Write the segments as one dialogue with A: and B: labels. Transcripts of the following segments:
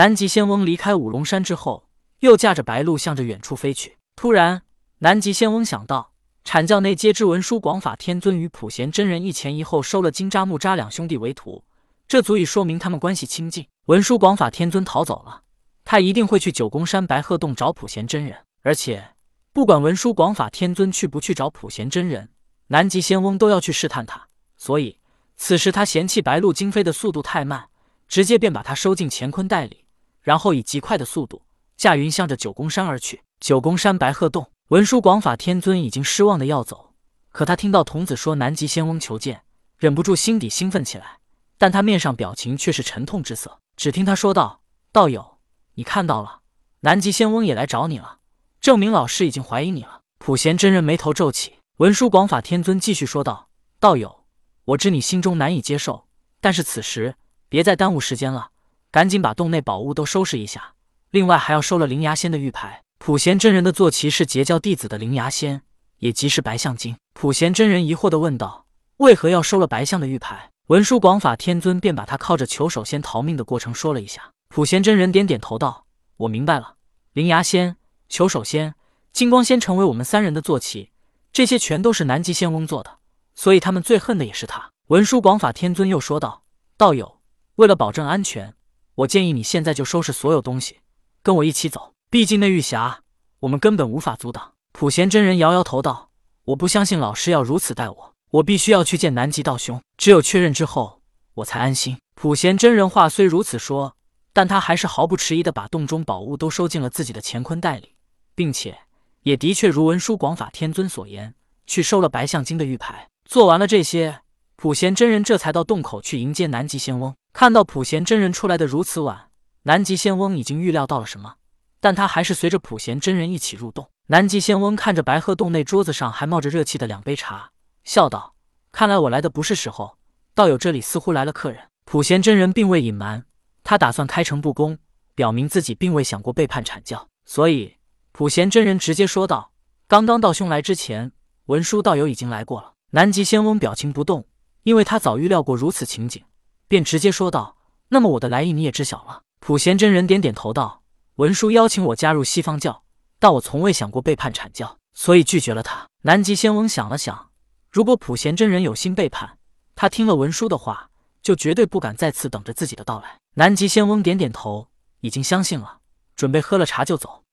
A: 南极仙翁离开五龙山之后，又驾着白鹿向着远处飞去。突然，南极仙翁想到，阐教内皆知文殊广法天尊与普贤真人一前一后收了金吒、木吒两兄弟为徒，这足以说明他们关系亲近。文殊广法天尊逃走了，他一定会去九宫山白鹤洞找普贤真人。而且，不管文殊广法天尊去不去找普贤真人，南极仙翁都要去试探他。所以，此时他嫌弃白鹿惊飞的速度太慢。直接便把他收进乾坤袋里，然后以极快的速度驾云向着九宫山而去。九宫山白鹤洞，文殊广法天尊已经失望的要走，可他听到童子说南极仙翁求见，忍不住心底兴奋起来，但他面上表情却是沉痛之色。只听他说道：“道友，你看到了，南极仙翁也来找你了，证明老师已经怀疑你了。”普贤真人眉头皱起，文殊广法天尊继续说道：“道友，我知你心中难以接受，但是此时。”别再耽误时间了，赶紧把洞内宝物都收拾一下。另外还要收了灵牙仙的玉牌。普贤真人的坐骑是截教弟子的灵牙仙，也即是白象精。普贤真人疑惑的问道：“为何要收了白象的玉牌？”文殊广法天尊便把他靠着求首仙逃命的过程说了一下。普贤真人点点头道：“我明白了。灵牙仙、求首仙、金光仙成为我们三人的坐骑，这些全都是南极仙翁做的，所以他们最恨的也是他。”文殊广法天尊又说道：“道友。”为了保证安全，我建议你现在就收拾所有东西，跟我一起走。毕竟那玉匣，我们根本无法阻挡。普贤真人摇摇头道：“我不相信老师要如此待我，我必须要去见南极道兄，只有确认之后，我才安心。”普贤真人话虽如此说，但他还是毫不迟疑的把洞中宝物都收进了自己的乾坤袋里，并且也的确如文殊广法天尊所言，去收了白象精的玉牌。做完了这些，普贤真人这才到洞口去迎接南极仙翁。看到普贤真人出来的如此晚，南极仙翁已经预料到了什么，但他还是随着普贤真人一起入洞。南极仙翁看着白鹤洞内桌子上还冒着热气的两杯茶，笑道：“看来我来的不是时候，道友这里似乎来了客人。”普贤真人并未隐瞒，他打算开诚布公，表明自己并未想过背叛阐教，所以普贤真人直接说道：“刚刚道兄来之前，文殊道友已经来过了。”南极仙翁表情不动，因为他早预料过如此情景。便直接说道：“那么我的来意你也知晓了。”普贤真人点点头道：“文殊邀请我加入西方教，但我从未想过背叛阐教，所以拒绝了他。”南极仙翁想了想，如果普贤真人有心背叛，他听了文殊的话，就绝对不敢在此等着自己的到来。南极仙翁点点头，已经相信了，准备喝了茶就走。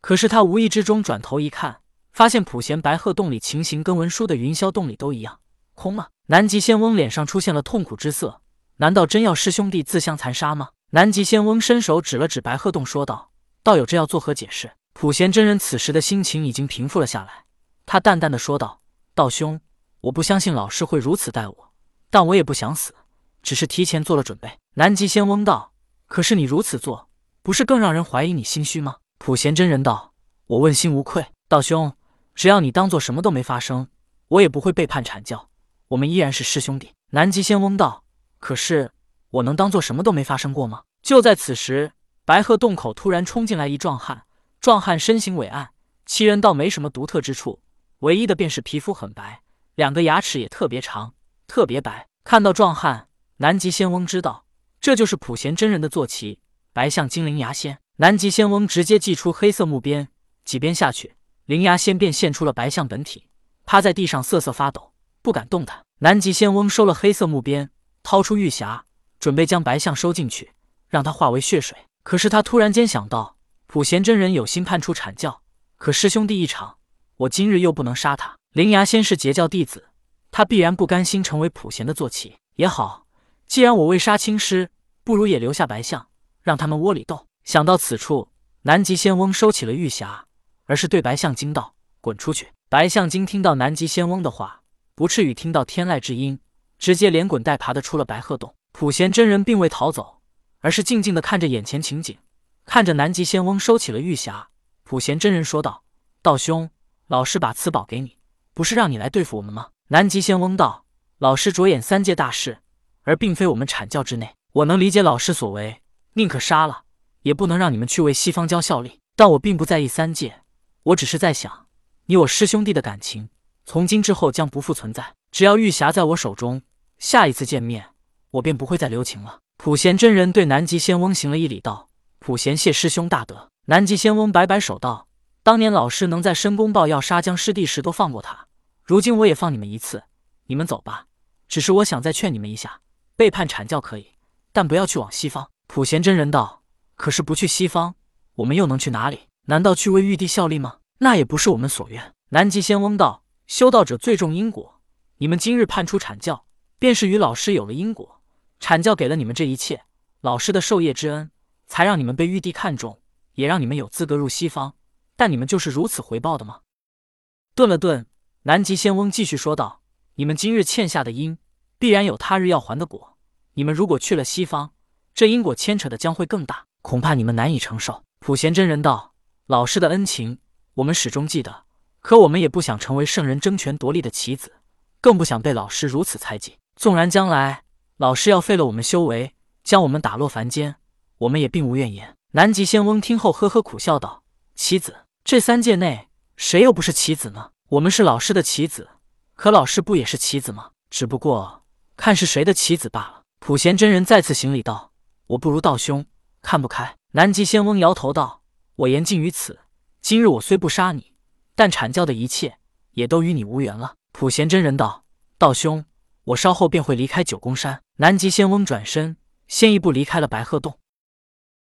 A: 可是他无意之中转头一看，发现普贤白鹤洞里情形跟文殊的云霄洞里都一样，空了？南极仙翁脸上出现了痛苦之色。难道真要师兄弟自相残杀吗？南极仙翁伸手指了指白鹤洞，说道：“道友这要作何解释？”普贤真人此时的心情已经平复了下来，他淡淡的说道：“道兄，我不相信老师会如此待我，但我也不想死，只是提前做了准备。”南极仙翁道：“可是你如此做，不是更让人怀疑你心虚吗？”普贤真人道：“我问心无愧，道兄，只要你当做什么都没发生，我也不会背叛阐教，我们依然是师兄弟。”南极仙翁道。可是我能当做什么都没发生过吗？就在此时，白鹤洞口突然冲进来一壮汉。壮汉身形伟岸，其人倒没什么独特之处，唯一的便是皮肤很白，两个牙齿也特别长，特别白。看到壮汉，南极仙翁知道这就是普贤真人的坐骑白象精灵牙仙。南极仙翁直接祭出黑色木鞭，几鞭下去，灵牙仙便现出了白象本体，趴在地上瑟瑟发抖，不敢动弹。南极仙翁收了黑色木鞭。掏出玉匣，准备将白象收进去，让它化为血水。可是他突然间想到，普贤真人有心叛出阐教，可师兄弟一场，我今日又不能杀他。灵牙仙是截教弟子，他必然不甘心成为普贤的坐骑。也好，既然我未杀青师，不如也留下白象，让他们窝里斗。想到此处，南极仙翁收起了玉匣，而是对白象精道：“滚出去！”白象精听到南极仙翁的话，不至于听到天籁之音。直接连滚带爬的出了白鹤洞。普贤真人并未逃走，而是静静的看着眼前情景，看着南极仙翁收起了玉匣。普贤真人说道：“道兄，老师把此宝给你，不是让你来对付我们吗？”南极仙翁道：“老师着眼三界大事，而并非我们阐教之内。我能理解老师所为，宁可杀了，也不能让你们去为西方教效力。但我并不在意三界，我只是在想，你我师兄弟的感情，从今之后将不复存在。只要玉匣在我手中。”下一次见面，我便不会再留情了。普贤真人对南极仙翁行了一礼，道：“普贤谢师兄大德。”南极仙翁摆摆手道：“当年老师能在申公豹要杀僵尸帝时都放过他，如今我也放你们一次。你们走吧。只是我想再劝你们一下，背叛阐教可以，但不要去往西方。”普贤真人道：“可是不去西方，我们又能去哪里？难道去为玉帝效力吗？那也不是我们所愿。”南极仙翁道：“修道者最重因果，你们今日叛出阐教，便是与老师有了因果。阐教给了你们这一切，老师的授业之恩，才让你们被玉帝看中。”也让你们有资格入西方，但你们就是如此回报的吗？顿了顿，南极仙翁继续说道：“你们今日欠下的因，必然有他日要还的果。你们如果去了西方，这因果牵扯的将会更大，恐怕你们难以承受。”普贤真人道：“老师的恩情，我们始终记得，可我们也不想成为圣人争权夺利的棋子，更不想被老师如此猜忌。纵然将来老师要废了我们修为，将我们打落凡间，我们也并无怨言。”南极仙翁听后呵呵苦笑道：“棋子，这三界内谁又不是棋子呢？我们是老师的棋子，可老师不也是棋子吗？只不过看是谁的棋子罢了。”普贤真人再次行礼道：“我不如道兄看不开。”南极仙翁摇头道：“我言尽于此。今日我虽不杀你，但阐教的一切也都与你无缘了。”普贤真人道：“道兄，我稍后便会离开九宫山。”南极仙翁转身，先一步离开了白鹤洞。